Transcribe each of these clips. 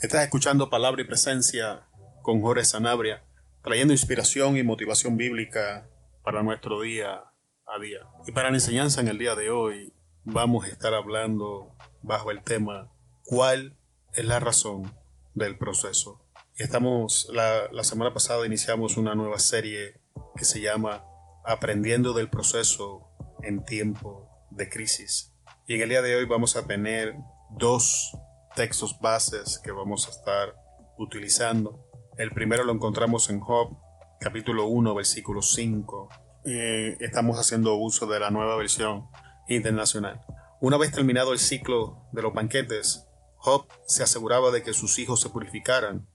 Estás escuchando Palabra y Presencia con Jorge Sanabria, trayendo inspiración y motivación bíblica para nuestro día a día. Y para la enseñanza en el día de hoy vamos a estar hablando bajo el tema ¿Cuál es la razón del proceso? Estamos, la, la semana pasada iniciamos una nueva serie que se llama Aprendiendo del proceso en tiempo de crisis. Y en el día de hoy vamos a tener dos textos bases que vamos a estar utilizando. El primero lo encontramos en Job, capítulo 1, versículo 5. Eh, estamos haciendo uso de la nueva versión internacional. Una vez terminado el ciclo de los banquetes, Job se aseguraba de que sus hijos se purificaran.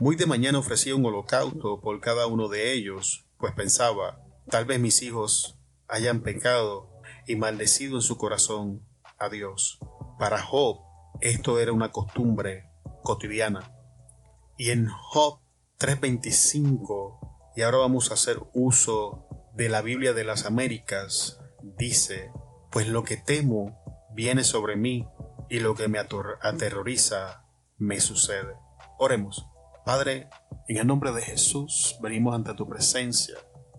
Muy de mañana ofrecía un holocausto por cada uno de ellos, pues pensaba, tal vez mis hijos hayan pecado y maldecido en su corazón a Dios. Para Job, esto era una costumbre cotidiana. Y en Job 3:25, y ahora vamos a hacer uso de la Biblia de las Américas, dice, pues lo que temo viene sobre mí y lo que me aterroriza me sucede. Oremos. Padre, en el nombre de Jesús venimos ante tu presencia,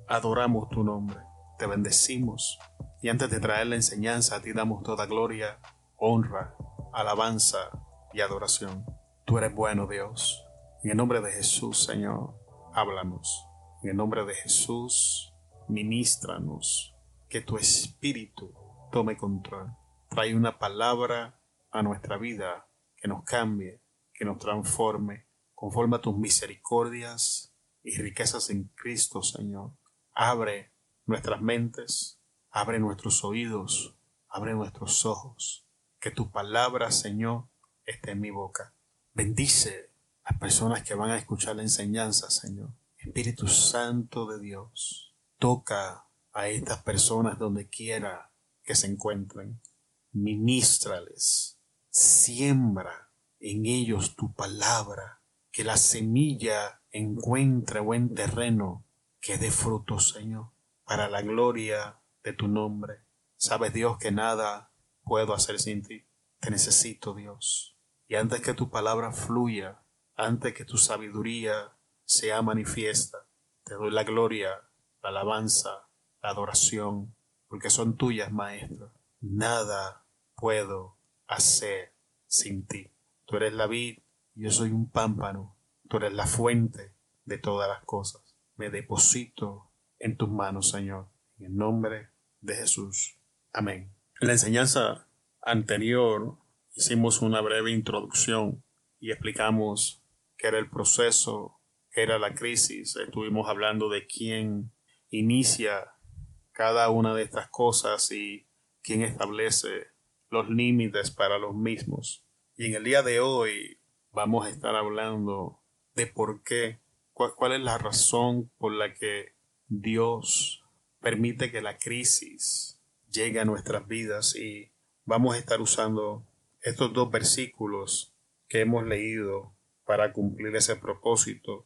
adoramos tu nombre, te bendecimos y antes de traer la enseñanza a ti damos toda gloria, honra alabanza y adoración. Tú eres bueno, Dios. En el nombre de Jesús, Señor, háblanos. En el nombre de Jesús, ministranos. Que tu espíritu tome control. Trae una palabra a nuestra vida que nos cambie, que nos transforme, conforme a tus misericordias y riquezas en Cristo, Señor. Abre nuestras mentes, abre nuestros oídos, abre nuestros ojos que tu palabra, Señor, esté en mi boca. Bendice a las personas que van a escuchar la enseñanza, Señor. Espíritu Santo de Dios, toca a estas personas donde quiera que se encuentren. Ministrales, siembra en ellos tu palabra, que la semilla encuentre buen terreno, que dé fruto, Señor, para la gloria de tu nombre. Sabes, Dios, que nada puedo hacer sin ti. Te necesito, Dios. Y antes que tu palabra fluya, antes que tu sabiduría sea manifiesta, te doy la gloria, la alabanza, la adoración, porque son tuyas, Maestro. Nada puedo hacer sin ti. Tú eres la vid, yo soy un pámpano. Tú eres la fuente de todas las cosas. Me deposito en tus manos, Señor. En el nombre de Jesús. Amén. En la enseñanza anterior hicimos una breve introducción y explicamos qué era el proceso, qué era la crisis. Estuvimos hablando de quién inicia cada una de estas cosas y quién establece los límites para los mismos. Y en el día de hoy vamos a estar hablando de por qué, cuál, cuál es la razón por la que Dios permite que la crisis llegue a nuestras vidas y vamos a estar usando estos dos versículos que hemos leído para cumplir ese propósito.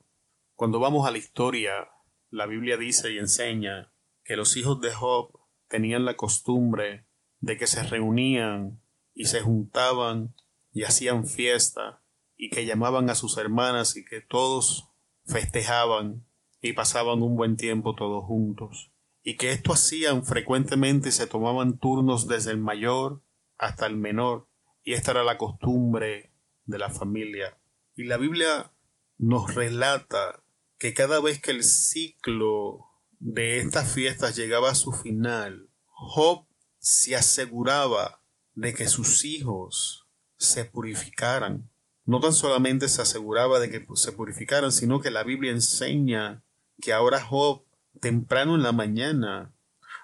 Cuando vamos a la historia, la Biblia dice y enseña que los hijos de Job tenían la costumbre de que se reunían y se juntaban y hacían fiesta y que llamaban a sus hermanas y que todos festejaban y pasaban un buen tiempo todos juntos y que esto hacían frecuentemente se tomaban turnos desde el mayor hasta el menor, y esta era la costumbre de la familia. Y la Biblia nos relata que cada vez que el ciclo de estas fiestas llegaba a su final, Job se aseguraba de que sus hijos se purificaran. No tan solamente se aseguraba de que se purificaran, sino que la Biblia enseña que ahora Job temprano en la mañana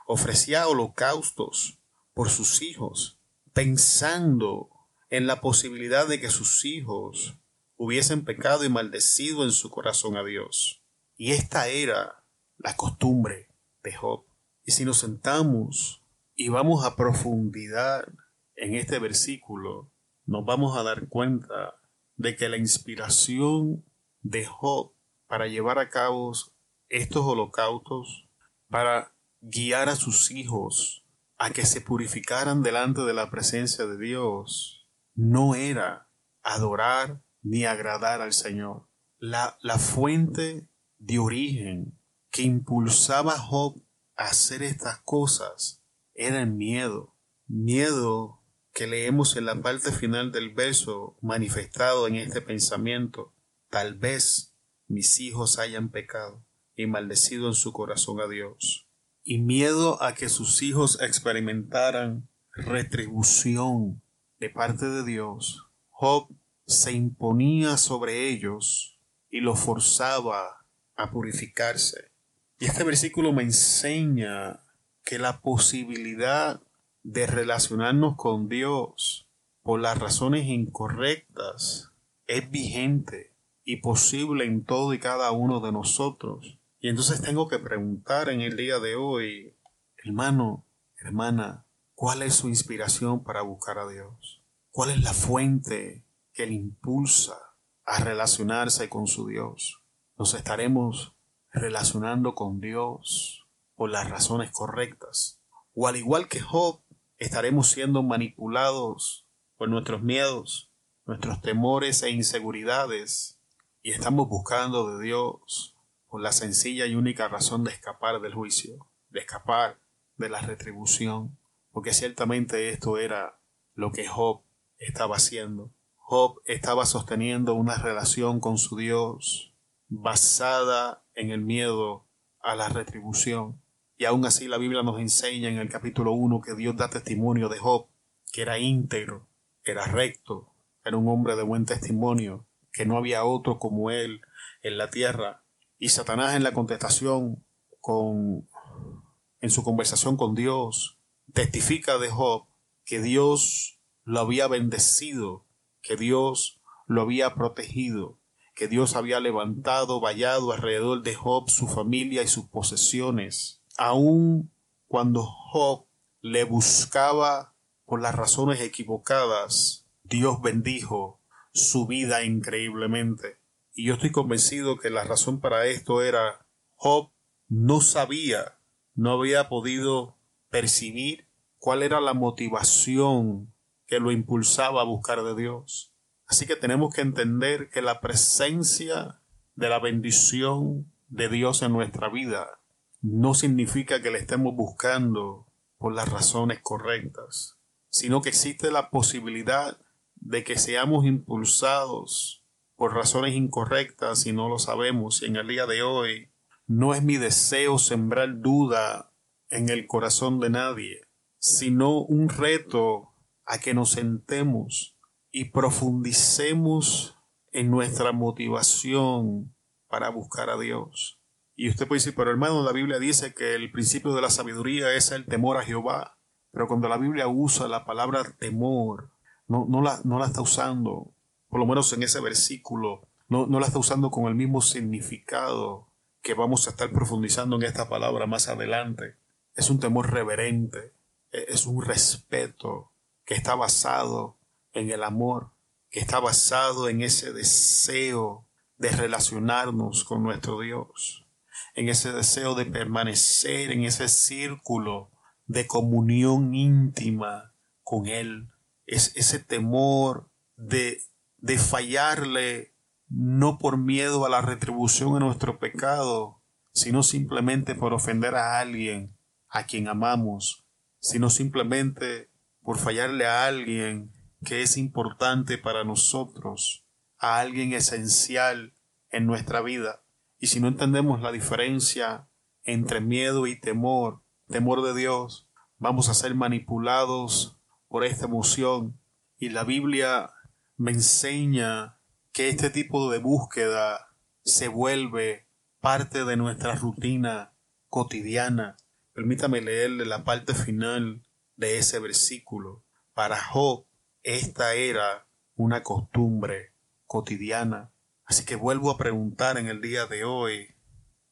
ofrecía holocaustos por sus hijos, pensando en la posibilidad de que sus hijos hubiesen pecado y maldecido en su corazón a Dios. Y esta era la costumbre de Job. Y si nos sentamos y vamos a profundidad en este versículo, nos vamos a dar cuenta de que la inspiración de Job para llevar a cabo estos holocaustos para guiar a sus hijos a que se purificaran delante de la presencia de Dios no era adorar ni agradar al Señor. La, la fuente de origen que impulsaba a Job a hacer estas cosas era el miedo. Miedo que leemos en la parte final del verso manifestado en este pensamiento. Tal vez mis hijos hayan pecado y maldecido en su corazón a Dios. Y miedo a que sus hijos experimentaran retribución de parte de Dios. Job se imponía sobre ellos y los forzaba a purificarse. Y este versículo me enseña que la posibilidad de relacionarnos con Dios por las razones incorrectas es vigente y posible en todo y cada uno de nosotros. Y entonces tengo que preguntar en el día de hoy, hermano, hermana, ¿cuál es su inspiración para buscar a Dios? ¿Cuál es la fuente que le impulsa a relacionarse con su Dios? Nos estaremos relacionando con Dios por las razones correctas. O al igual que Job, estaremos siendo manipulados por nuestros miedos, nuestros temores e inseguridades, y estamos buscando de Dios la sencilla y única razón de escapar del juicio, de escapar de la retribución, porque ciertamente esto era lo que Job estaba haciendo. Job estaba sosteniendo una relación con su Dios basada en el miedo a la retribución. Y aún así la Biblia nos enseña en el capítulo 1 que Dios da testimonio de Job, que era íntegro, era recto, era un hombre de buen testimonio, que no había otro como él en la tierra. Y Satanás en la contestación con en su conversación con Dios testifica de Job que Dios lo había bendecido, que Dios lo había protegido, que Dios había levantado, vallado alrededor de Job su familia y sus posesiones, aun cuando Job le buscaba por las razones equivocadas, Dios bendijo su vida increíblemente. Y yo estoy convencido que la razón para esto era Job no sabía, no había podido percibir cuál era la motivación que lo impulsaba a buscar de Dios. Así que tenemos que entender que la presencia de la bendición de Dios en nuestra vida no significa que le estemos buscando por las razones correctas, sino que existe la posibilidad de que seamos impulsados por razones incorrectas y no lo sabemos. Y en el día de hoy no es mi deseo sembrar duda en el corazón de nadie, sino un reto a que nos sentemos y profundicemos en nuestra motivación para buscar a Dios. Y usted puede decir, pero hermano, la Biblia dice que el principio de la sabiduría es el temor a Jehová. Pero cuando la Biblia usa la palabra temor, no, no, la, no la está usando, por lo menos en ese versículo, no, no la está usando con el mismo significado que vamos a estar profundizando en esta palabra más adelante. Es un temor reverente, e, es un respeto que está basado en el amor, que está basado en ese deseo de relacionarnos con nuestro Dios, en ese deseo de permanecer en ese círculo de comunión íntima con Él, es ese temor de, de fallarle no por miedo a la retribución de nuestro pecado, sino simplemente por ofender a alguien a quien amamos, sino simplemente por fallarle a alguien que es importante para nosotros, a alguien esencial en nuestra vida. Y si no entendemos la diferencia entre miedo y temor, temor de Dios, vamos a ser manipulados por esta emoción. Y la Biblia me enseña que este tipo de búsqueda se vuelve parte de nuestra rutina cotidiana. Permítame leerle la parte final de ese versículo. Para Job, esta era una costumbre cotidiana. Así que vuelvo a preguntar en el día de hoy,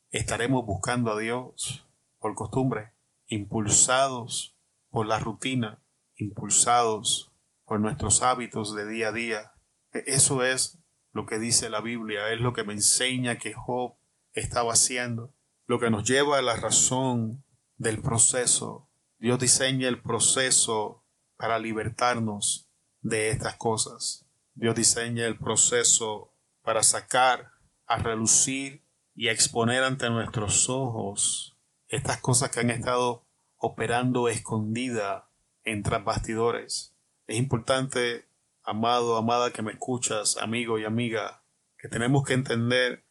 ¿estaremos buscando a Dios por costumbre? Impulsados por la rutina, impulsados por nuestros hábitos de día a día. E-, eso es lo que dice la Biblia, es lo que me enseña que Job estaba haciendo, lo que nos lleva a la razón del proceso. Dios diseña el proceso para libertarnos de estas cosas. Dios diseña el proceso para sacar a relucir y a exponer ante nuestros ojos estas cosas que han estado operando escondida en bastidores. Es importante, amado, amada que me escuchas, amigo y amiga, que tenemos que entender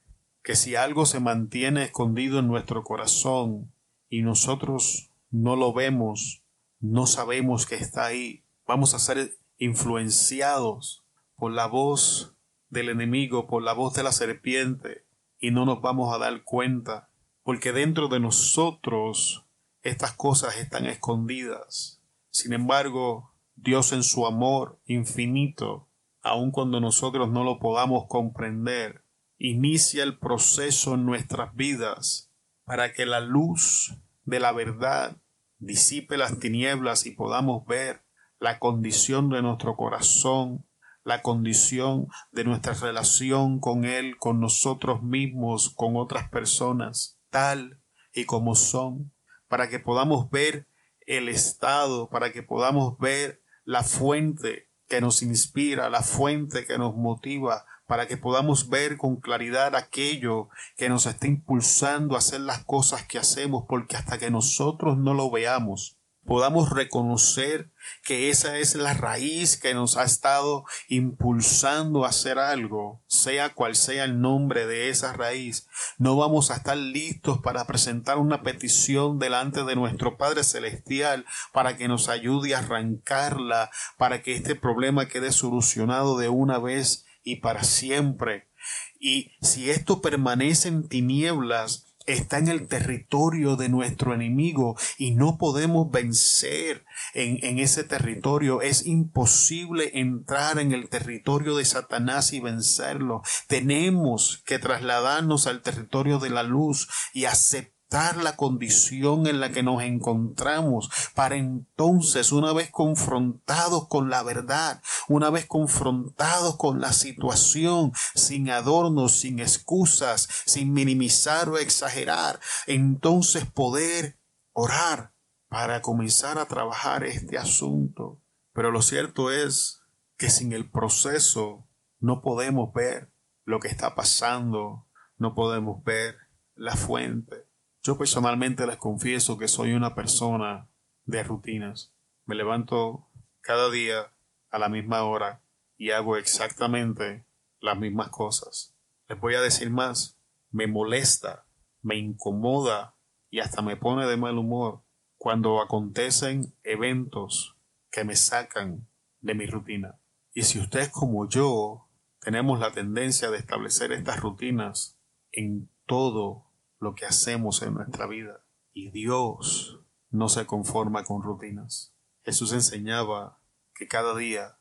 que si algo se mantiene escondido en nuestro corazón y nosotros no lo vemos, no sabemos que está ahí, vamos a ser influenciados por la voz del enemigo, por la voz de la serpiente, y no nos vamos a dar cuenta, porque dentro de nosotros estas cosas están escondidas. Sin embargo, Dios en su amor infinito, aun cuando nosotros no lo podamos comprender, inicia el proceso en nuestras vidas para que la luz de la verdad disipe las tinieblas y podamos ver la condición de nuestro corazón, la condición de nuestra relación con Él, con nosotros mismos, con otras personas, tal y como son, para que podamos ver el estado, para que podamos ver la fuente que nos inspira, la fuente que nos motiva, para que podamos ver con claridad aquello que nos está impulsando a hacer las cosas que hacemos, porque hasta que nosotros no lo veamos, podamos reconocer que esa es la raíz que nos ha estado impulsando a hacer algo, sea cual sea el nombre de esa raíz, no vamos a estar listos para presentar una petición delante de nuestro Padre Celestial para que nos ayude a arrancarla, para que este problema quede solucionado de una vez y para siempre. Y si esto permanece en tinieblas, está en el territorio de nuestro enemigo y no podemos vencer en, en, ese territorio. Es imposible entrar en el territorio de Satanás y vencerlo. Tenemos que trasladarnos al territorio de la luz y aceptar la condición en la que nos encontramos para entonces, una vez confrontados con la verdad, una vez confrontados con la situación, sin adornos, sin excusas, sin minimizar o exagerar, entonces poder orar para comenzar a trabajar este asunto. Pero lo cierto es que sin el proceso no podemos ver lo que está pasando, no podemos ver la fuente. Yo personalmente les confieso que soy una persona de rutinas. Me levanto cada día a la misma hora y hago exactamente las mismas cosas. Les voy a decir más, me molesta, me incomoda y hasta me pone de mal humor cuando acontecen eventos que me sacan de mi rutina. Y si ustedes como yo tenemos la tendencia de establecer estas rutinas en todo lo que hacemos en nuestra vida. Y Dios no se conforma con rutinas. Jesús enseñaba que cada día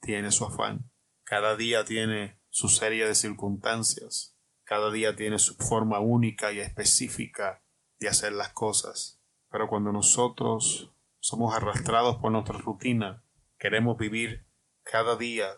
tiene su afán, cada día tiene su serie de circunstancias, cada día tiene su forma única y específica de hacer las cosas. Pero cuando nosotros somos arrastrados por nuestra rutina, queremos vivir cada día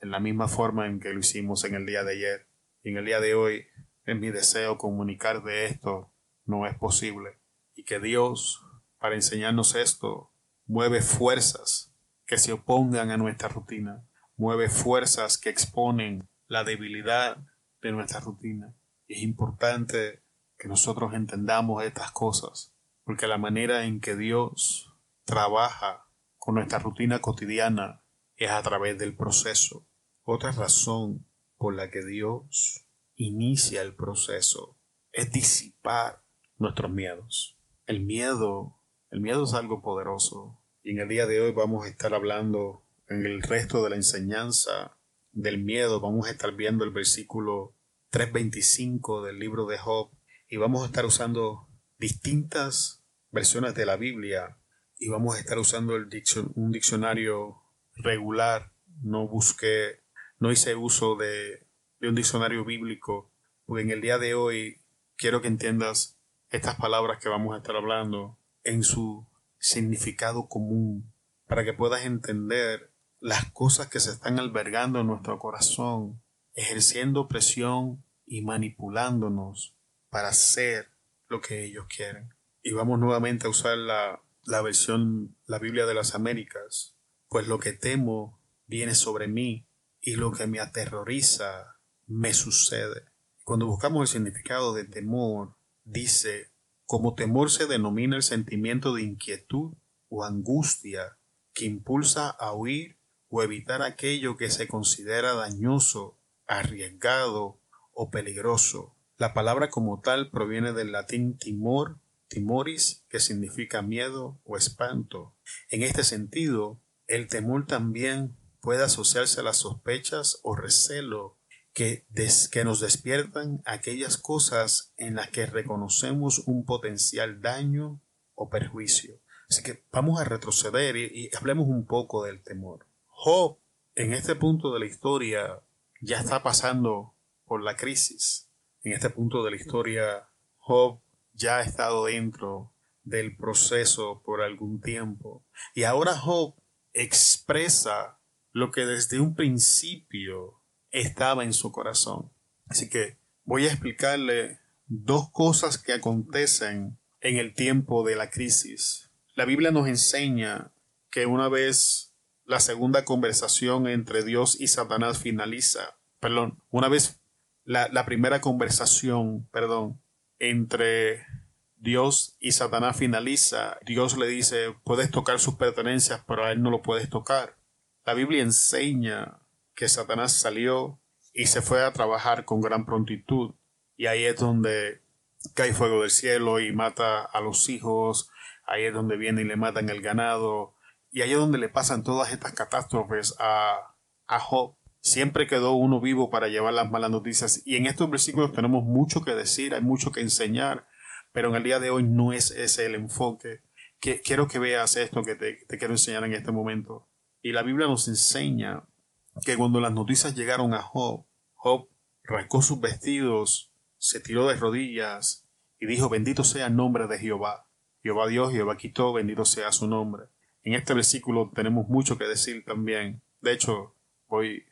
en la misma forma en que lo hicimos en el día de ayer. Y en el día de hoy en mi deseo comunicar de esto no es posible. Y que Dios, para enseñarnos esto, mueve fuerzas que se opongan a nuestra rutina, mueve fuerzas que exponen la debilidad de nuestra rutina. Es importante que nosotros entendamos estas cosas, porque la manera en que Dios trabaja con nuestra rutina cotidiana es a través del proceso. Otra razón por la que Dios inicia el proceso es disipar nuestros miedos. El miedo, el miedo es algo poderoso y en el día de hoy vamos a estar hablando en el resto de la enseñanza del miedo, vamos a estar viendo el versículo 325 del libro de Job y vamos a estar usando distintas versiones de la Biblia y vamos a estar usando un diccionario regular. No busqué, no hice uso de un diccionario bíblico, porque en el día de hoy quiero que entiendas estas palabras que vamos a estar hablando en su significado común, para que puedas entender las cosas que se están albergando en nuestro corazón, ejerciendo presión y manipulándonos para hacer lo que ellos quieren. Y vamos nuevamente a usar la, la versión, la Biblia de las Américas, pues lo que temo viene sobre mí y lo que me aterroriza me sucede. Cuando buscamos el significado de temor, dice, como temor se denomina el sentimiento de inquietud o angustia que impulsa a huir o evitar aquello que se considera dañoso, arriesgado o peligroso. La palabra como tal proviene del latín timor, timoris, que significa miedo o espanto. En este sentido, el temor también puede asociarse a las sospechas o recelo que, nos despiertan aquellas cosas en las que reconocemos un potencial daño o perjuicio. Así que vamos a retroceder y, y hablemos un poco del temor. Job, en este punto de la historia, ya está pasando por la crisis. En este punto de la historia, Job ya ha estado dentro del proceso por algún tiempo. Y ahora Job expresa lo que desde un principio estaba en su corazón. Así que voy a explicarle dos cosas que acontecen en el tiempo de la crisis. La Biblia nos enseña que una vez la segunda conversación entre Dios y Satanás finaliza, perdón, una vez la, la primera conversación, perdón, entre Dios y Satanás finaliza, Dios le dice, puedes tocar sus pertenencias, pero a él no lo puedes tocar. La Biblia enseña que Satanás salió y se fue a trabajar con gran prontitud. Y ahí es donde cae fuego del cielo y mata a los hijos. Ahí es donde viene y le matan el ganado. Y ahí es donde le pasan todas estas catástrofes a, a Job. Siempre quedó uno vivo para llevar las malas noticias. Y en estos versículos tenemos mucho que decir, hay mucho que enseñar. Pero en el día de hoy no es ese el enfoque. Que, quiero que veas esto que te quiero enseñar en este momento. Y la Biblia nos enseña que cuando las noticias llegaron a Job, Job rascó sus vestidos, se tiró de rodillas y dijo, bendito sea el nombre de Jehová. Jehová Dios, Jehová quitó, bendito sea su nombre. En este versículo tenemos mucho que decir también. De hecho, voy,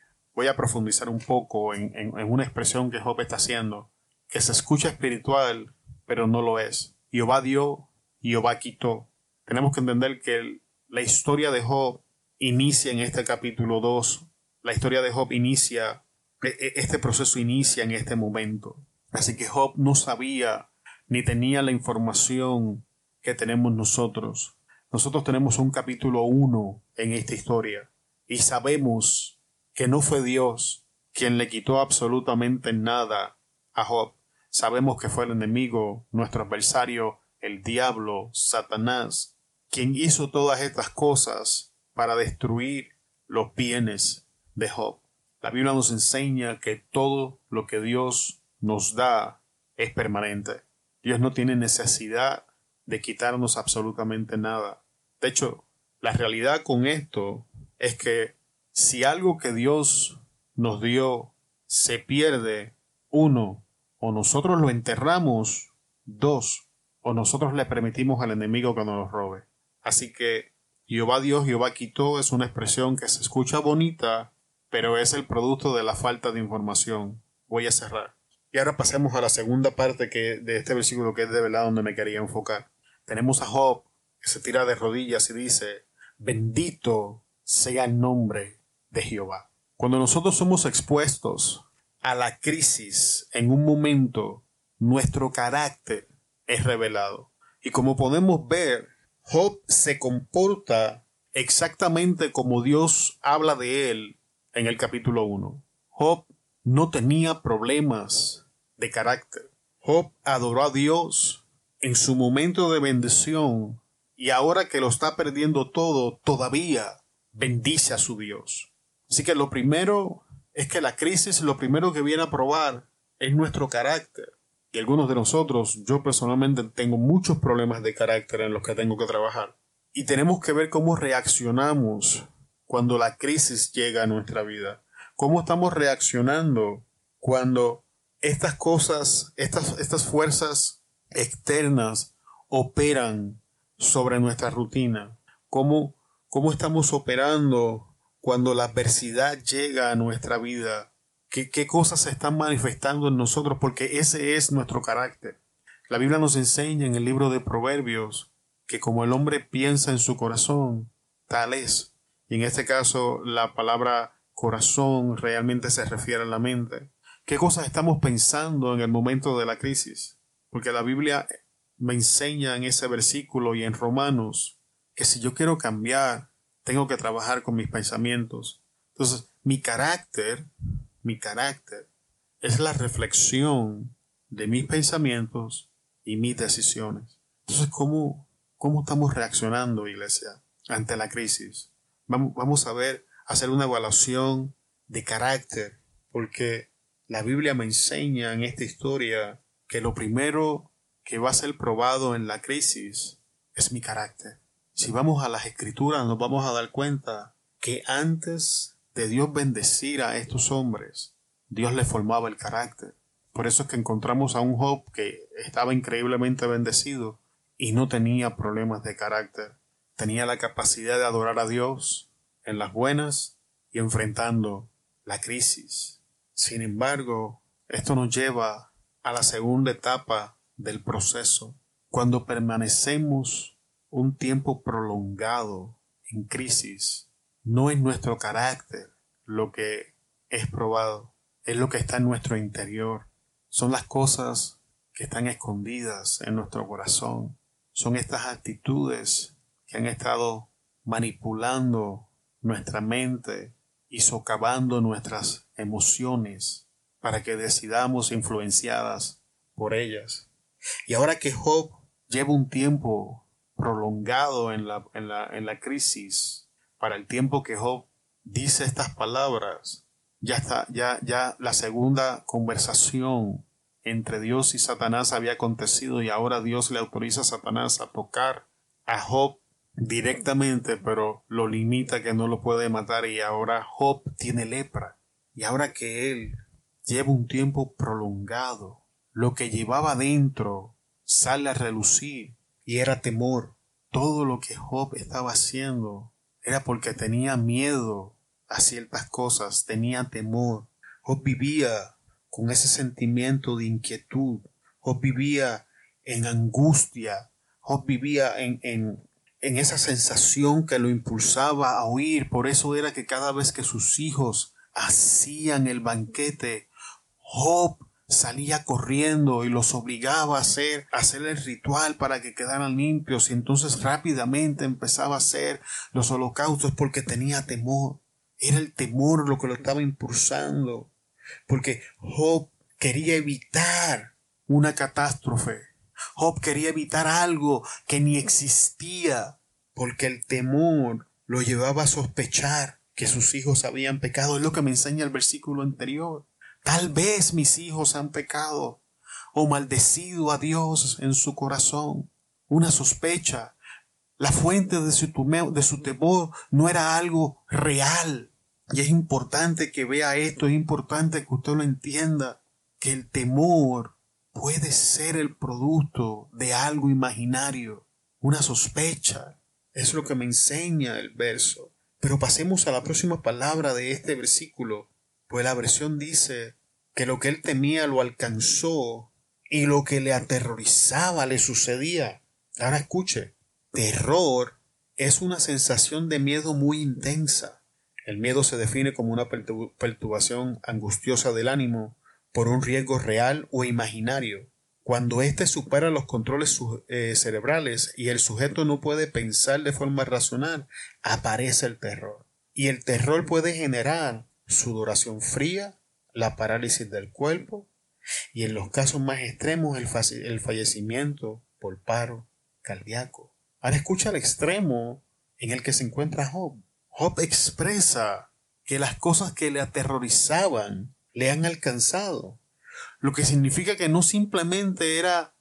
a profundizar un poco en, en una expresión que Job está haciendo, que se escucha espiritual, pero no lo es. Jehová dio, Jehová quitó. Tenemos que entender que la historia de Job inicia en este capítulo 2. La historia de Job inicia, e, e, este proceso inicia en este momento. Así que Job no sabía ni tenía la información que tenemos nosotros. Nosotros tenemos un capítulo 1 en esta historia y sabemos que no fue Dios quien le quitó absolutamente nada a Job. Sabemos que fue el enemigo, nuestro adversario, el diablo, Satanás, quien hizo todas estas cosas para destruir los bienes de Job. La Biblia nos enseña que todo lo que Dios nos da es permanente. Dios no tiene necesidad de quitarnos absolutamente nada. De hecho, la realidad con esto es que si algo que Dios nos dio se pierde, uno, o nosotros lo enterramos, dos, o nosotros le permitimos al enemigo que nos lo robe. Así que Jehová Dios, Jehová quitó es una expresión que se escucha bonita, pero es el producto de la falta de información. Voy a cerrar. Y ahora pasemos a la segunda parte que, de este versículo que es de verdad donde me quería enfocar. Tenemos a Job que se tira de rodillas y dice, bendito sea el nombre de Jehová. Cuando nosotros somos expuestos a la crisis en un momento, nuestro carácter es revelado. Y como podemos ver, Job se comporta exactamente como Dios habla de él en el capítulo 1. Job no tenía problemas de carácter. Job adoró a Dios en su momento de bendición y ahora que lo está perdiendo todo, todavía bendice a su Dios. Así que lo primero es que la crisis, lo primero que viene a probar es nuestro carácter y algunos de nosotros, yo personalmente tengo muchos problemas de carácter en los que tengo que trabajar. Y tenemos que ver cómo reaccionamos cuando la crisis llega a nuestra vida. Cómo estamos reaccionando cuando estas cosas, estas, estas fuerzas externas operan sobre nuestra rutina. Cómo, cómo estamos operando cuando la adversidad llega a nuestra vida qué, cosas se están manifestando en nosotros, porque ese es nuestro carácter. La Biblia nos enseña en el libro de Proverbios que como el hombre piensa en su corazón, tal es. En este caso la palabra corazón realmente se refiere a la mente. ¿Qué cosas estamos pensando en el momento de la crisis? Porque la Biblia me enseña en ese versículo y en Romanos que si yo quiero cambiar, tengo que trabajar con mis pensamientos. Entonces, mi carácter, mi carácter es la reflexión de mis pensamientos y mis decisiones. Entonces, ¿cómo, cómo estamos reaccionando, iglesia, ante la crisis? Vamos, a ver, hacer una evaluación de carácter, porque la Biblia me enseña en esta historia que lo primero que va a ser probado en la crisis es mi carácter. Si vamos a las escrituras nos vamos a dar cuenta que antes de Dios bendecir a estos hombres, Dios le formaba el carácter. Por eso es que encontramos a un Job que estaba increíblemente bendecido y no tenía problemas de carácter. Tenía la capacidad de adorar a Dios en las buenas y enfrentando la crisis. Sin embargo, esto nos lleva a la segunda etapa del proceso. Cuando permanecemos un tiempo prolongado en crisis, no es nuestro carácter lo que es probado, es lo que está en nuestro interior. Son las cosas que están escondidas en nuestro corazón. Son estas actitudes que han estado manipulando nuestra mente y socavando nuestras emociones para que decidamos influenciadas por ellas. Y ahora que Job lleva un tiempo prolongado en la, en la, en la crisis, para el tiempo que Job dice estas palabras, ya está, ya, ya la segunda conversación entre Dios y Satanás había acontecido y ahora Dios le autoriza a Satanás a tocar a Job directamente, pero lo limita que no lo puede matar y ahora Job tiene lepra. Y ahora que él lleva un tiempo prolongado, lo que llevaba dentro sale a relucir y era temor. Todo lo que Job estaba haciendo era porque tenía miedo a ciertas cosas, tenía temor. Job vivía con ese sentimiento de inquietud. Job vivía en angustia. Job vivía en, en, en esa sensación que lo impulsaba a huir. Por eso era que cada vez que sus hijos hacían el banquete, Job salía corriendo y los obligaba a hacer, a hacer el ritual para que quedaran limpios y entonces rápidamente empezaba a hacer los holocaustos porque tenía temor. Era el temor lo que lo estaba impulsando. Porque Job quería evitar una catástrofe. Job quería evitar algo que ni existía. Porque el temor lo llevaba a sospechar que sus hijos habían pecado. Es lo que me enseña el versículo anterior. Tal vez mis hijos han pecado o maldecido a Dios en su corazón. Una sospecha. La fuente de su, de su temor no era algo real. Y es importante que vea esto, es importante que usted lo entienda, que el temor puede ser el producto de algo imaginario, una sospecha. Es lo que me enseña el verso. Pero pasemos a la próxima palabra de este versículo, pues la versión dice que lo que él temía lo alcanzó y lo que le aterrorizaba le sucedía. Ahora escuche, terror es una sensación de miedo muy intensa el miedo se define como una perturbación angustiosa del ánimo por un riesgo real o imaginario. Cuando éste supera los controles eh, cerebrales y el sujeto no puede pensar de forma racional, aparece el terror. Y el terror puede generar sudoración fría, la parálisis del cuerpo y en los casos más extremos el, fallecimiento por paro cardíaco. Ahora escucha el extremo en el que se encuentra Job. Job expresa que las cosas que le aterrorizaban le han alcanzado, lo que significa que no simplemente era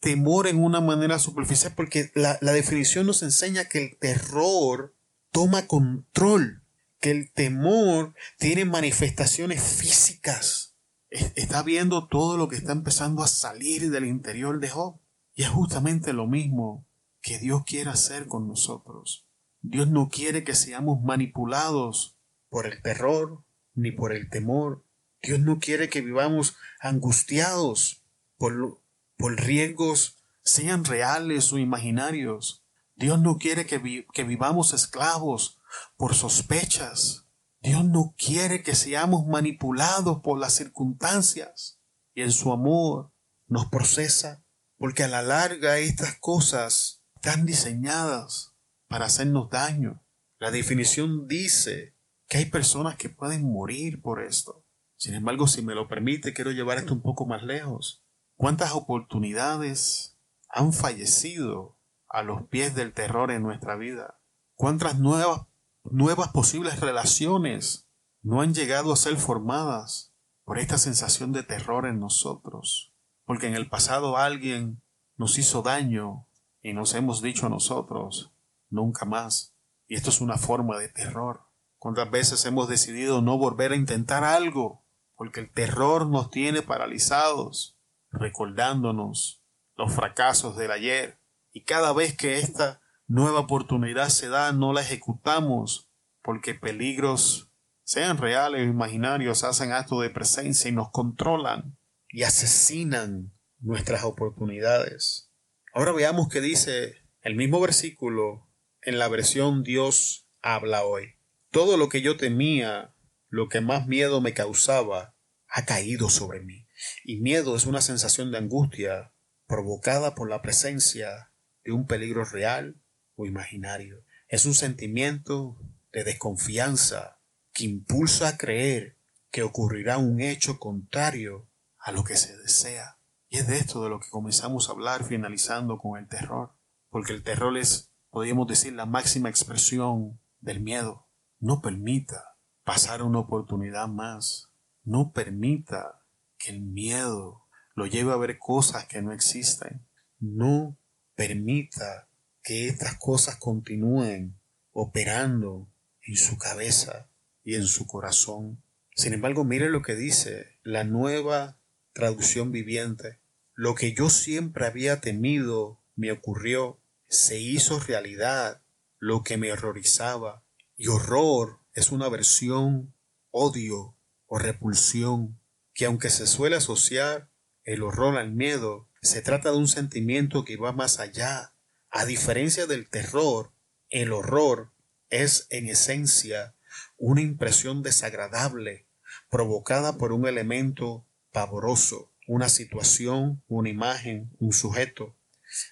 temor en una manera superficial, porque la, definición nos enseña que el terror toma control, que el temor tiene manifestaciones físicas. Está viendo todo lo que está empezando a salir del interior de Job. Y es justamente lo mismo que Dios quiere hacer con nosotros. Dios no quiere que seamos manipulados por el terror ni por el temor. Dios no quiere que vivamos angustiados por, por riesgos, sean reales o imaginarios. Dios no quiere que, que vivamos esclavos por sospechas. Dios no quiere que seamos manipulados por las circunstancias y en su amor nos procesa, porque a la larga estas cosas están diseñadas para hacernos daño. La definición dice que hay personas que pueden morir por esto. Sin embargo, si me lo permite, quiero llevar esto un poco más lejos. ¿Cuántas oportunidades han fallecido a los pies del terror en nuestra vida? ¿Cuántas nuevas, nuevas posibles relaciones no han llegado a ser formadas por esta sensación de terror en nosotros? Porque en el pasado alguien nos hizo daño y nos hemos dicho a nosotros, nunca más. Y esto es una forma de terror. ¿Cuántas veces hemos decidido no volver a intentar algo? Porque el terror nos tiene paralizados, recordándonos los fracasos del ayer. Y cada vez que esta nueva oportunidad se da, no la ejecutamos, porque peligros, sean reales o imaginarios, hacen acto de presencia y nos controlan y asesinan nuestras oportunidades. Ahora veamos qué dice el mismo versículo en la versión Dios habla hoy. Todo lo que yo temía, lo que más miedo me causaba, ha caído sobre mí. Y miedo es una sensación de angustia provocada por la presencia de un peligro real o imaginario. Es un sentimiento de desconfianza que impulsa a creer que ocurrirá un hecho contrario a lo que se desea. Y es de esto de lo que comenzamos a hablar finalizando con el terror, porque el terror es podríamos decir, la máxima expresión del miedo. No permita pasar una oportunidad más. No permita que el miedo lo lleve a ver cosas que no existen. No permita que estas cosas continúen operando en su cabeza y en su corazón. Sin embargo, mire lo que dice la nueva traducción viviente. Lo que yo siempre había temido me ocurrió se hizo realidad lo que me horrorizaba. Y horror es una versión, odio o repulsión, que aunque se suele asociar el horror al miedo, se trata de un sentimiento que va más allá. A diferencia del terror, el horror es en esencia una impresión desagradable provocada por un elemento pavoroso, una situación, una imagen, un sujeto.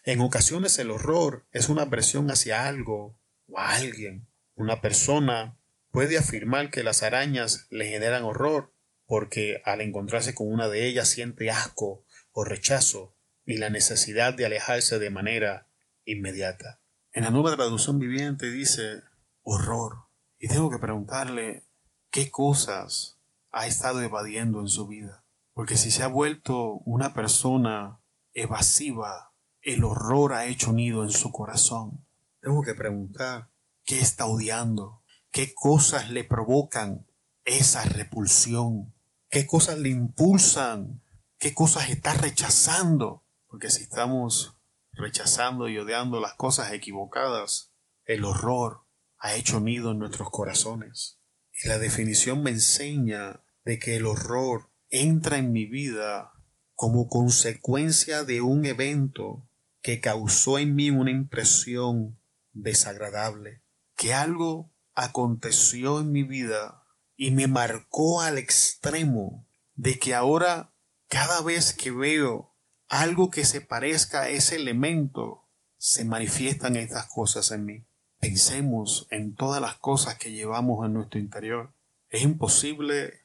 En ocasiones el horror es una aversión hacia algo o a alguien. Una persona puede afirmar que las arañas le generan horror porque al encontrarse con una de ellas siente asco o rechazo y la necesidad de alejarse de manera inmediata. En la nueva traducción viviente dice horror. Y tengo que preguntarle qué cosas ha estado evadiendo en su vida. Porque si se ha vuelto una persona evasiva el horror ha hecho nido en su corazón. Tengo que preguntar, ¿qué está odiando? ¿Qué cosas le provocan esa repulsión? ¿Qué cosas le impulsan? ¿Qué cosas está rechazando? Porque si estamos rechazando y odiando las cosas equivocadas, el horror ha hecho nido en nuestros corazones. Y la definición me enseña de que el horror entra en mi vida como consecuencia de un evento que causó en mí una impresión desagradable, que algo aconteció en mi vida y me marcó al extremo de que ahora cada vez que veo algo que se parezca a ese elemento, se manifiestan estas cosas en mí. Pensemos en todas las cosas que llevamos en nuestro interior. Es imposible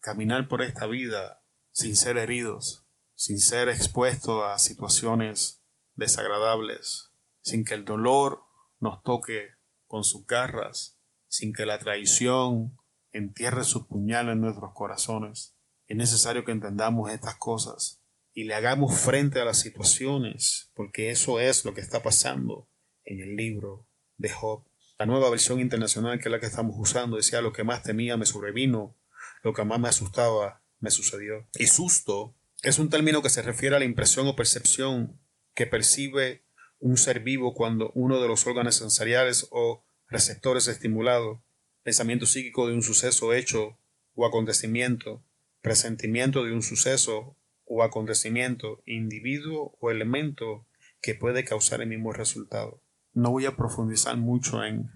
caminar por esta vida sin ser heridos, sin ser expuestos a situaciones desagradables, sin que el dolor nos toque con sus garras, sin que la traición entierre su puñal en nuestros corazones. Es necesario que entendamos estas cosas y le hagamos frente a las situaciones, porque eso es lo que está pasando en el libro de Job. La nueva versión internacional que es la que estamos usando decía lo que más temía me sobrevino, lo que más me asustaba me sucedió. Y susto es un término que se refiere a la impresión o percepción que percibe un ser vivo cuando uno de los órganos sensoriales o receptores estimulado, pensamiento psíquico de un suceso hecho o acontecimiento, presentimiento de un suceso o acontecimiento, individuo o elemento que puede causar el mismo resultado. No voy a profundizar mucho en,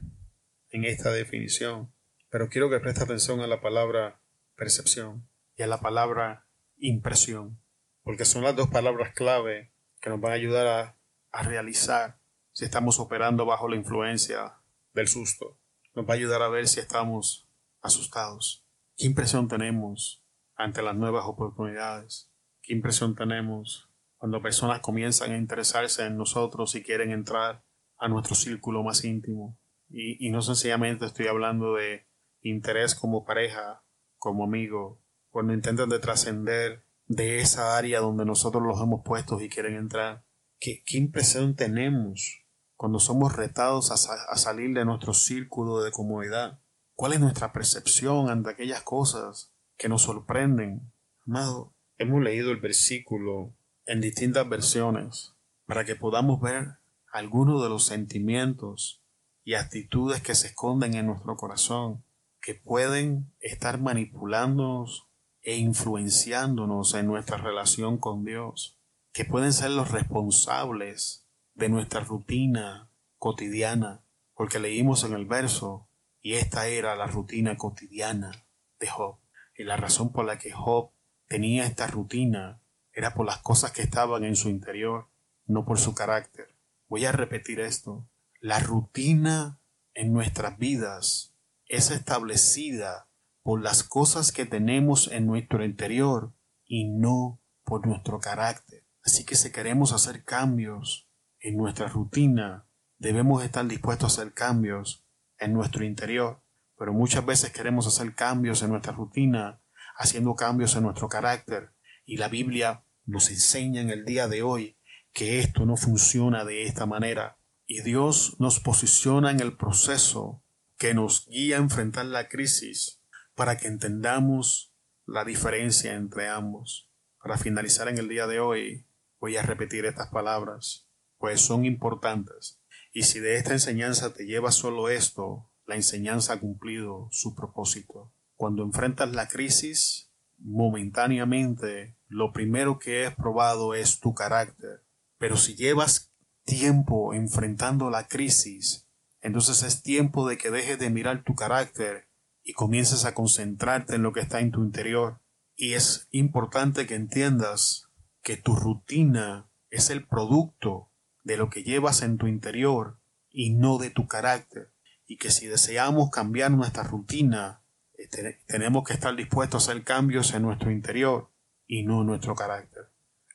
en esta definición, Pero quiero que preste atención a la palabra percepción y a la palabra impresión, porque son las dos palabras clave que nos van a ayudar a, a realizar si estamos operando bajo la influencia del susto. Nos va a ayudar a ver si estamos asustados. ¿Qué impresión tenemos ante las nuevas oportunidades? ¿Qué impresión tenemos cuando personas comienzan a interesarse en nosotros y quieren entrar a nuestro círculo más íntimo? Y, y no sencillamente estoy hablando de interés como pareja, como amigo, cuando intentan de trascender de esa área donde nosotros los hemos puesto y quieren entrar. ¿Qué, qué impresión tenemos cuando somos retados a, salir de nuestro círculo de comodidad? ¿Cuál es nuestra percepción ante aquellas cosas que nos sorprenden? Amado, hemos leído el versículo en distintas versiones para que podamos ver algunos de los sentimientos y actitudes que se esconden en nuestro corazón, que pueden estar manipulándonos e influenciándonos en nuestra relación con Dios, que pueden ser los responsables de nuestra rutina cotidiana, porque leímos en el verso, y esta era la rutina cotidiana de Job. Y la razón por la que Job tenía esta rutina era por las cosas que estaban en su interior, no por su carácter. Voy a repetir esto. La rutina en nuestras vidas es establecida por las cosas que tenemos en nuestro interior y no por nuestro carácter. Así que si queremos hacer cambios en nuestra rutina, debemos estar dispuestos a hacer cambios en nuestro interior. Pero muchas veces queremos hacer cambios en nuestra rutina, haciendo cambios en nuestro carácter. Y la Biblia nos enseña en el día de hoy que esto no funciona de esta manera. Y Dios nos posiciona en el proceso que nos guía a enfrentar la crisis para que entendamos la diferencia entre ambos. Para finalizar en el día de hoy, voy a repetir estas palabras, pues son importantes. Y si de esta enseñanza te lleva solo esto, la enseñanza ha cumplido su propósito. Cuando enfrentas la crisis, momentáneamente, lo primero que es probado es tu carácter. Pero si llevas tiempo enfrentando la crisis, entonces es tiempo de que dejes de mirar tu carácter y comiences a concentrarte en lo que está en tu interior. Y es importante que entiendas que tu rutina es el producto de lo que llevas en tu interior y no de tu carácter. Y que si deseamos cambiar nuestra rutina, este, tenemos que estar dispuestos a hacer cambios en nuestro interior y no en nuestro carácter.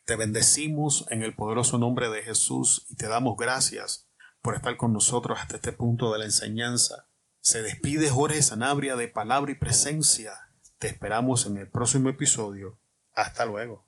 Te bendecimos en el poderoso nombre de Jesús y te damos gracias por estar con nosotros hasta este punto de la enseñanza. Se despide Jorge Sanabria de palabra y presencia. Te esperamos en el próximo episodio. Hasta luego.